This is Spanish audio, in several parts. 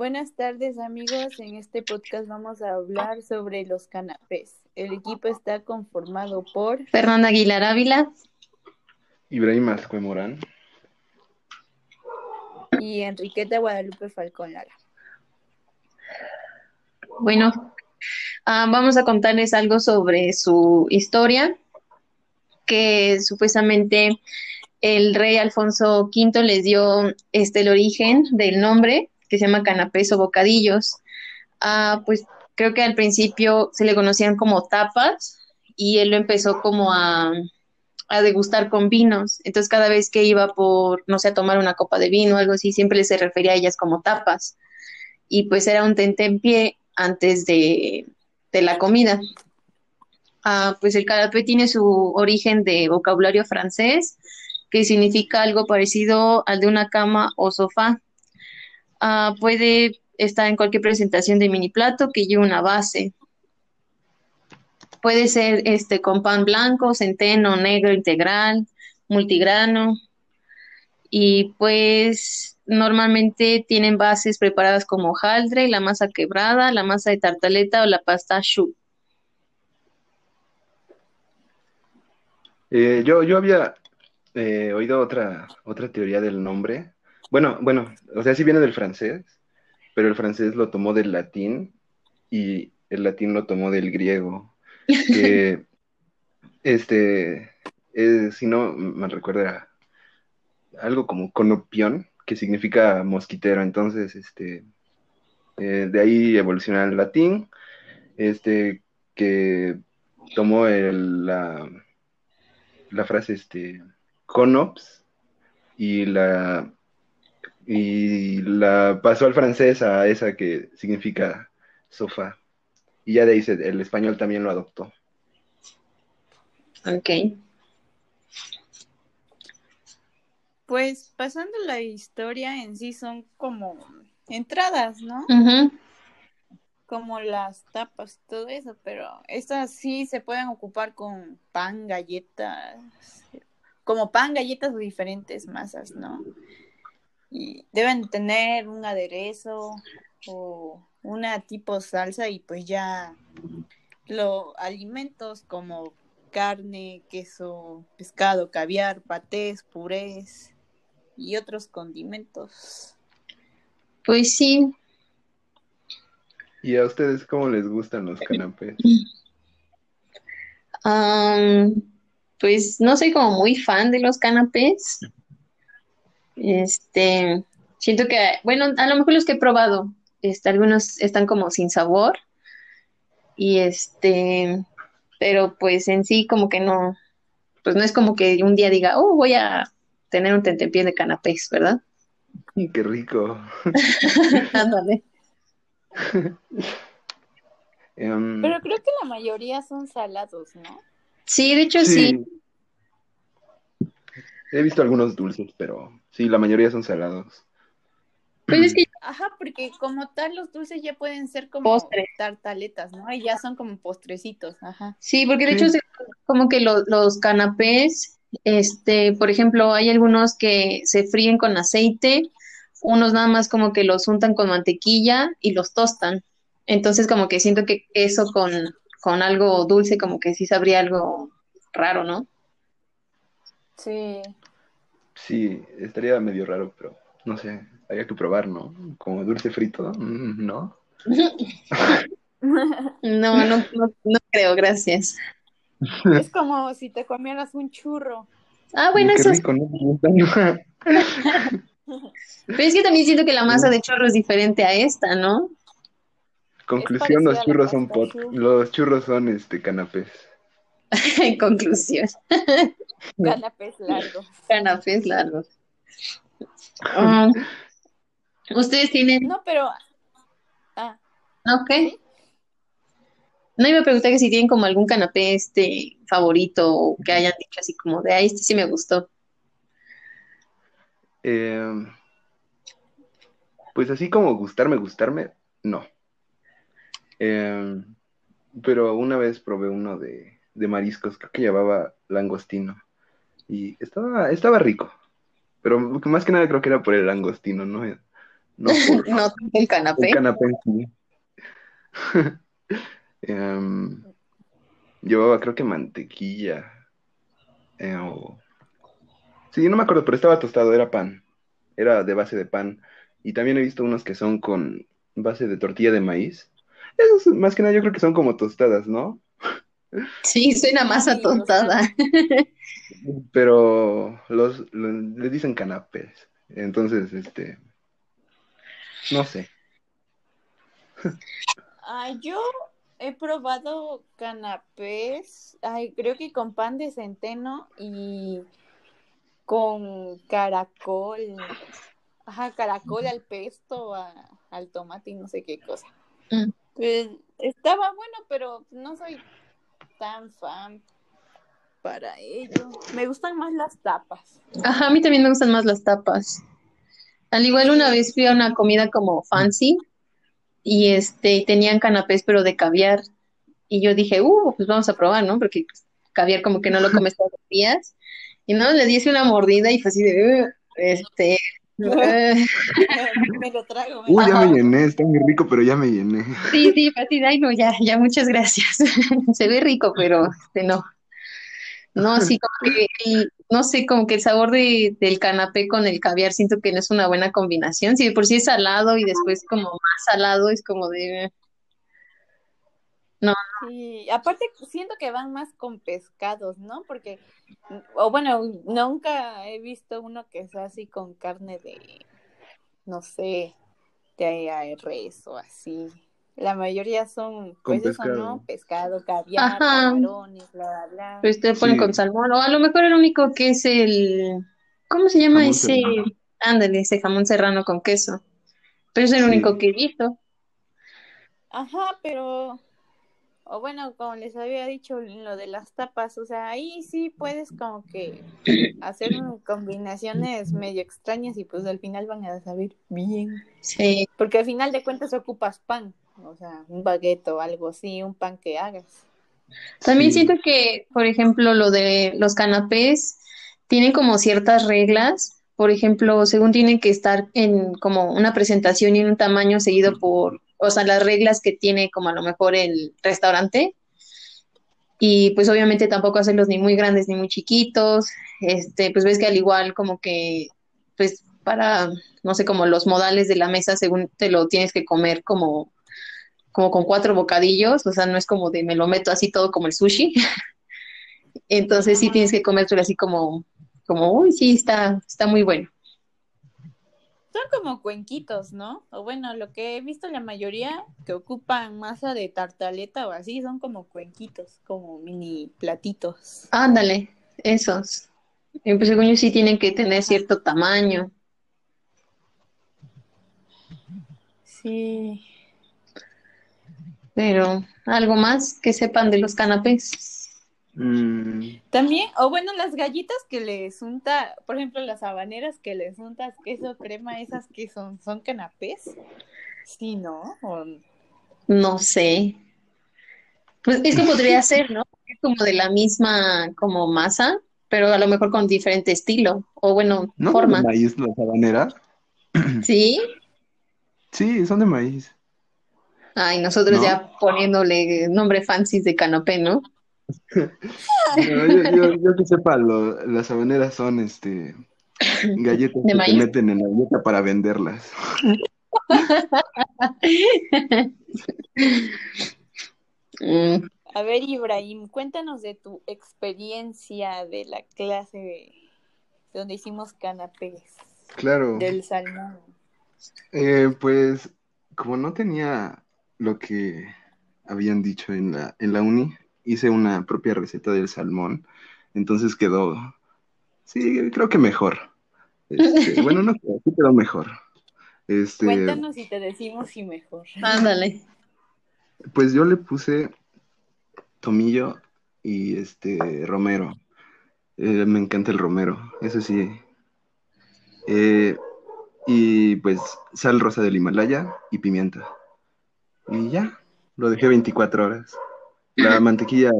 Buenas tardes amigos, en este podcast vamos a hablar sobre los canapés. El equipo está conformado por Fernanda Aguilar Ávila Ibrahim Azcue Morán. y Enriqueta Guadalupe Falcón Lara. Bueno, ah, vamos a contarles algo sobre su historia, que supuestamente el rey Alfonso V les dio este el origen del nombre, que se llama canapés o bocadillos. Ah, pues creo que al principio se le conocían como tapas y él lo empezó como a, a degustar con vinos. Entonces cada vez que iba por, no sé, a tomar una copa de vino o algo así, siempre se refería a ellas como tapas. Y pues era un tentempié antes de, de la comida. Ah, pues el canapé tiene su origen de vocabulario francés, que significa algo parecido al de una cama o sofá. Ah, puede estar en cualquier presentación de mini plato que lleve una base. Puede ser este con pan blanco, centeno, negro, integral, multigrano. Y pues normalmente tienen bases preparadas como hojaldre, la masa quebrada, la masa de tartaleta o la pasta choux. Eh, yo, yo había eh, oído otra, otra teoría del nombre. Bueno, bueno, o sea, sí viene del francés, pero el francés lo tomó del latín y el latín lo tomó del griego. Que, este, eh, si no me recuerda, era algo como conopión, que significa mosquitero. Entonces, este, eh, de ahí evoluciona el latín, este, que tomó el, la, la frase, este, conops, y la, y la pasó al francés a esa que significa sofá. Y ya de ahí se- el español también lo adoptó. Ok. Pues pasando la historia en sí son como entradas, ¿no? Como las tapas, todo eso, pero estas sí se pueden ocupar con pan, galletas, como pan, galletas o diferentes masas, ¿no? Y deben tener un aderezo o una tipo salsa y pues ya los alimentos como carne, queso, pescado, caviar, patés, purés y otros condimentos. Pues sí, ¿Y a ustedes cómo les gustan los canapés? Am, pues no soy como muy fan de los canapés. Este, siento que, bueno, a lo mejor los que he probado, este, algunos están como sin sabor. Y este, pero pues en sí como que no, pues no es como que un día diga, oh, voy a tener un tentempié de canapés, ¿verdad? Qué rico. Ándale. Em, Pero creo que la mayoría son salados, ¿no? Sí, de hecho sí. He visto algunos dulces, pero sí, la mayoría son salados. Pues es que Ajá, porque como tal los dulces ya pueden ser como Postre. tartaletas, ¿no? Y ya son como postrecitos, ajá. Sí, porque de Sí. hecho como que lo- los canapés, este, por ejemplo, hay algunos que se fríen con aceite, unos nada más como que los untan con mantequilla y los tostan. Entonces como que siento que eso con, con algo dulce como que sí sabría algo raro, ¿no? Sí. Sí, estaría medio raro, pero no sé, habría que probar, ¿no? Como dulce frito, mm, ¿no? No, no, no, no creo, gracias. Es como si te comieras un churro. Ah, bueno, Qué eso rico, ¿no? Gusta. Pero es que también siento que la masa de chorro es diferente a esta, ¿no? Conclusión, los churros son pot, los churros son este canapés. En conclusión, Canapés largos. canapés largos. Ah, ¿ustedes tienen No, pero. Ah, Ok. No iba a preguntar que si tienen como algún canapé este favorito o que hayan dicho así como de, ay, este sí me gustó. Eh, pues así como gustarme, gustarme, no. Eh, pero una vez probé uno de, de mariscos, creo que llevaba langostino. Y estaba, estaba rico. Pero más que nada creo que era por el langostino, no, no por No, el canapé. el canapé sí. Em, llevaba creo que mantequilla. eh, o- Sí, no me acuerdo, pero estaba tostado, era pan. Era de base de pan. Y también he visto unos que son con base de tortilla de maíz. Esos, más que nada, yo creo que son como tostadas, ¿no? Sí, suena masa Sí, tostada. Pero los, lo- les dicen canapés. Entonces, este, no sé. Ah, yo he probado canapés, ay, creo que con pan de centeno y con caracol. Ajá, caracol al pesto, a- al tomate y no sé qué cosa. Mm. Pues, estaba bueno, pero no soy tan fan para ello. Me gustan más las tapas. Ajá, a mí también me gustan más las tapas. Al igual una vez fui a una comida como fancy y este tenían canapés pero de caviar y yo dije, uh, pues vamos a probar, ¿no? Porque caviar como que no lo comes todos los días. Y no, le di una mordida y fue así de, "Uh", este. me lo trago. me Uy, ya me llené, está muy rico, pero ya me llené. sí, sí, así de, ay, no, ya, ya, muchas gracias. Se ve rico, pero este, no. No, así como que, no sé, como que el sabor de, del canapé con el caviar siento que no es una buena combinación. Si de por sí es salado y después como más salado, es como de, no, Sí, aparte siento que van más con pescados, ¿no? Porque, o bueno, nunca he visto uno que sea así con carne de, no sé, de res o así. La mayoría son, Con pues eso, pescado. ¿no? Pescado, caviar, camarones, bla, bla, bla. pues te ponen Sí. con salmón. O a lo mejor el único que es el, ¿cómo se llama Jamón ese? serrano. Ándale, ese jamón serrano con queso. Pero es el Sí. único que he visto. Ajá, pero, o bueno, como les había dicho, lo de las tapas, o sea, ahí sí puedes como que hacer combinaciones medio extrañas y pues al final van a saber bien. Sí. Porque al final de cuentas ocupas pan, o sea, un baguette o algo así, un pan que hagas. También Sí. siento que, por ejemplo, lo de los canapés tienen como ciertas reglas. Por ejemplo, según tienen que estar en como una presentación y en un tamaño seguido por, o sea, las reglas que tiene como a lo mejor el restaurante. Y pues obviamente tampoco hacerlos ni muy grandes ni muy chiquitos. Este, pues ves que al igual como que, pues para, no sé, como los modales de la mesa, según te lo tienes que comer como, como con cuatro bocadillos, o sea, no es como de me lo meto así todo como el sushi. Entonces sí tienes que comértelo así como, como, uy, sí, está, está muy bueno. Son como cuenquitos, ¿no? O bueno, lo que he visto la mayoría que ocupan masa de tartaleta o así, son como cuenquitos, como mini platitos. Ándale, esos. Pues según yo sí tienen que tener cierto tamaño. Sí. Pero, ¿algo más que sepan de los canapés? Mm, También, o bueno, las galletas que les unta, por ejemplo, las habaneras que les untas queso, crema, esas que son, son canapés. Sí, ¿no? O- No sé. Pues es que podría ser, ¿no? Es como de la misma como masa, pero a lo mejor con diferente estilo o bueno, ¿No son forma. de maíz las habaneras? ¿Sí? Sí, son de maíz. Ay, nosotros ¿No? ya poniéndole nombre fancy de canapé, ¿no? No, yo, yo, yo que sepa, lo- las habaneras son este galletas ¿De que te meten en la dieta para venderlas. Mm, A ver, Ibrahim, cuéntanos de tu experiencia de la clase de- donde hicimos canapés, Claro. del salmón. Eh, pues como no tenía lo que habían dicho en la, en la uni, hice una propia receta del salmón, entonces quedó, sí, creo que mejor. Este, bueno, no creo, sí quedó mejor. Este, Cuéntanos y te decimos si mejor. ándale. pues yo le puse tomillo y este romero. Eh, me encanta el romero, eso sí. Eh, y pues sal rosa del Himalaya y pimienta. Y ya, lo dejé 24 horas. La mantequilla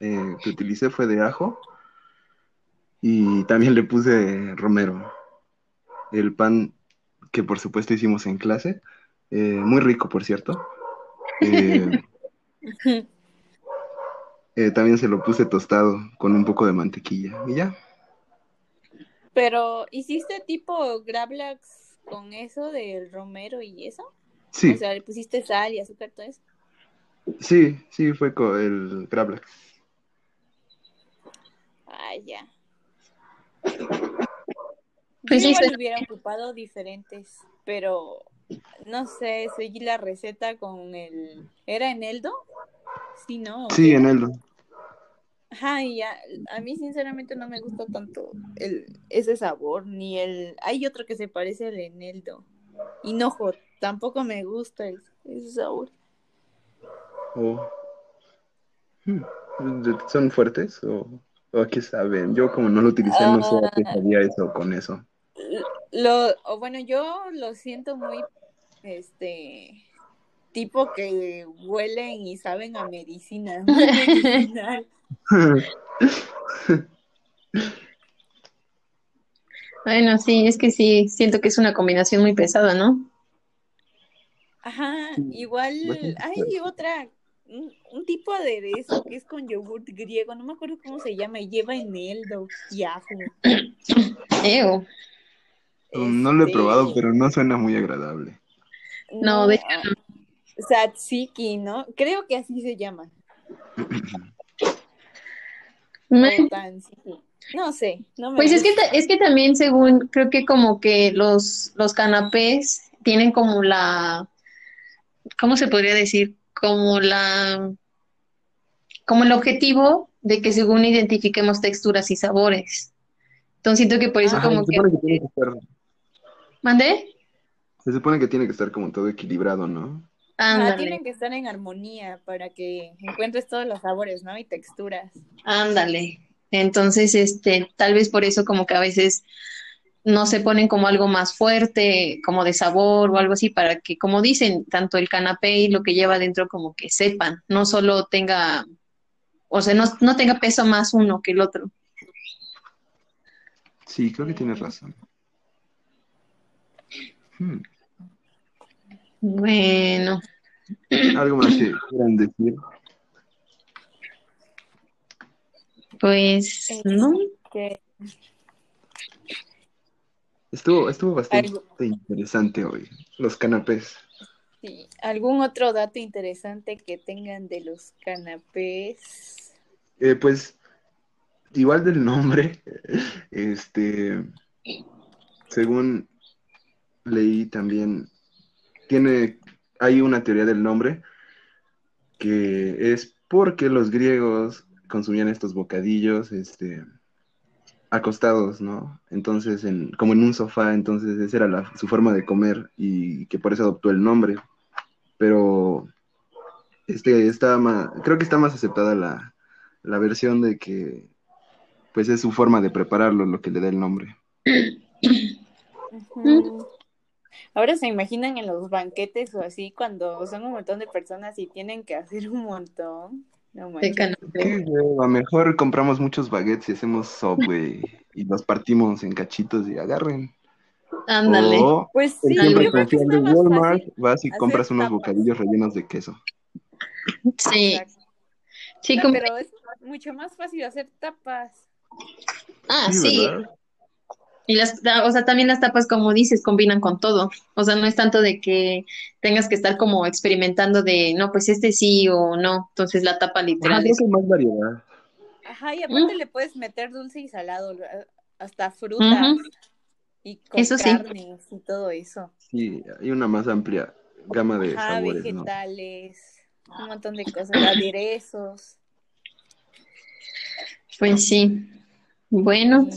eh, que utilicé fue de ajo y también le puse romero. El pan que por supuesto hicimos en clase. Eh, muy rico, por cierto. Eh, eh, también se lo puse tostado con un poco de mantequilla y ya. Pero, ¿hiciste tipo Gravlax con eso del romero y eso? Sí, O sea, le pusiste sal y azúcar, todo eso. Sí, sí, fue con el Gravlax. Ah, ya. Pues sí, se- hubiera ocupado diferentes, pero no sé, seguí la receta con el... ¿Era eneldo? Sí, ¿no? ¿O Sí, qué? en Eldo. Ajá, y ya, a mí sinceramente no me gusta tanto el, ese sabor, ni el... Hay otro que se parece al eneldo. Hinojo, tampoco me gusta el- ese sabor. Oh. ¿Son fuertes o, o qué saben? Yo como no lo utilicé, no sé a qué Ah. sabía eso con eso. Lo, o bueno, yo lo siento muy, este, tipo que huelen y saben a medicina, medicinal. Bueno, sí, es que sí, siento que es una combinación muy pesada, ¿no? Ajá, igual hay otra, un, un tipo de aderezo que es con yogurt griego, no me acuerdo cómo se llama, y lleva eneldo y ajo. Ew. Um, No lo he Este, probado, pero no suena muy agradable. No, de hecho Tzatziki, ¿no? Creo que así se llama. No sé, no me Pues es que, es que también según, creo que como que los, los canapés tienen como la, ¿cómo se podría decir? Como la, como el objetivo de que según identifiquemos texturas y sabores. Entonces siento que por eso Ah, Ajá, como se que, supone que tiene que estar, ¿mandé? se supone que tiene que estar como todo equilibrado, ¿no? Ándale, tienen que estar en armonía para que encuentres todos los sabores, ¿no? Y texturas. ándale. Entonces, este, tal vez por eso como que a veces no se ponen como algo más fuerte, como de sabor o algo así, para que, como dicen, tanto el canapé y lo que lleva dentro como que sepan, no solo tenga, o sea, no, no tenga peso más uno que el otro. Sí, creo que tienes razón. Hmm, Bueno, ¿Algo más que quieran decir? pues, ¿no? Que Estuvo, estuvo bastante algo, interesante hoy, los canapés. sí, algún otro dato interesante que tengan de los canapés. Eh, pues, igual del nombre, este, según leí también, tiene, hay una teoría del nombre que es porque los griegos consumían estos bocadillos, este, acostados, ¿no? Entonces, en, como en un sofá, entonces esa era la- su forma de comer y que por eso adoptó el nombre. Pero, este, está más, creo que está más aceptada la, la versión de que, pues es su forma de prepararlo lo que le da el nombre. Ahora se imaginan en los banquetes o así, cuando son un montón de personas y tienen que hacer un montón. No manches. canapé. Qué hueva, mejor compramos muchos baguettes y hacemos Subway y los partimos en cachitos y agarren. Ándale. O Pues sí, siempre está más Walmart, fácil. vas y compras unos tapas. bocadillos rellenos de queso. Sí, sí, No, como- pero es mucho más fácil hacer tapas. ah, Sí, sí. Y las, o sea, también las tapas, como dices, combinan con todo. O sea, no es tanto de que tengas que estar como experimentando de, no, pues este sí o no. Entonces la tapa Ajá, literal creo es. que más variedad. Ajá, y Mm. aparte le puedes meter dulce y salado, eh, hasta frutas y con Eso sí. carnes y todo eso. Sí, hay una más amplia gama de Ajá, sabores, ¿no? vegetales, un montón de cosas, aderezos. Pues sí. Bueno,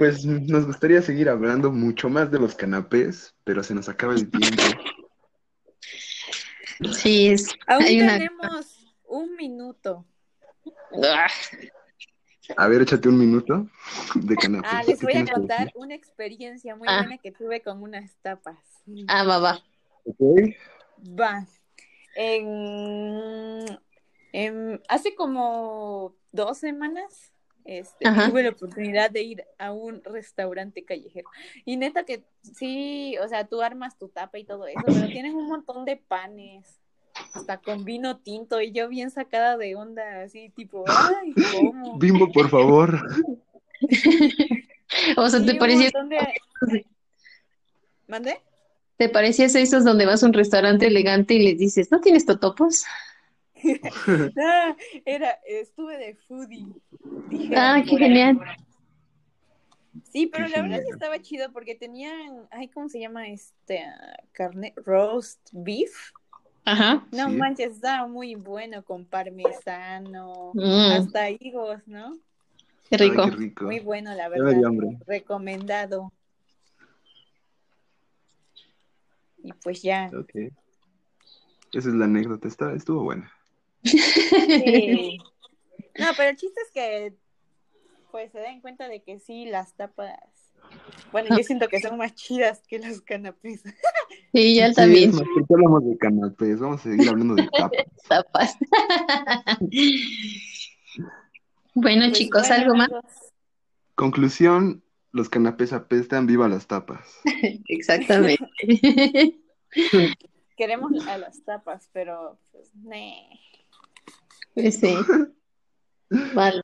Pues nos gustaría seguir hablando mucho más de los canapés, pero se nos acaba el tiempo. sí, es. Aún Hay una. tenemos un minuto. Ah, A ver, échate un minuto de canapés. Ah, les ¿Qué voy a contar una experiencia muy Ah. buena que tuve con unas tapas. ah, va, va. Ok. Va. En, en- hace como dos semanas, este, tuve la oportunidad de ir a un restaurante callejero. Y neta que sí, o sea, tú armas tu tapa y todo eso, pero tienen un montón de panes, hasta con vino tinto, y yo bien sacada de onda, así tipo, ay, ¿cómo? Bimbo, por favor. o sea, ¿te parecía... ¿Mande? ¿Te parecías a esos donde vas a un restaurante elegante y les dices, ¿no tienes totopos? ah, era, estuve de foodie. Ah, qué genial. Sí, pero la verdad sí estaba chido porque tenían, ay, ¿cómo se llama este? carne, roast beef. Ajá. No manches, estaba muy bueno con parmesano, mm. hasta higos, ¿no? Qué rico. Muy bueno, la verdad. Recomendado. Y pues ya. Ok. Esa es la anécdota, está, estuvo buena. No, pero el chiste es que pues se den cuenta de que sí, las tapas. Bueno, yo siento que son más chidas que las canapés. Sí, ya también. ¿Por qué hablamos de canapés? Vamos a seguir hablando de tapas. tapas. bueno, pues chicos, ¿algo más? Conclusión, los canapés apestan, viva las tapas. Exactamente. Queremos a las tapas, pero pues, pues sí. Vale.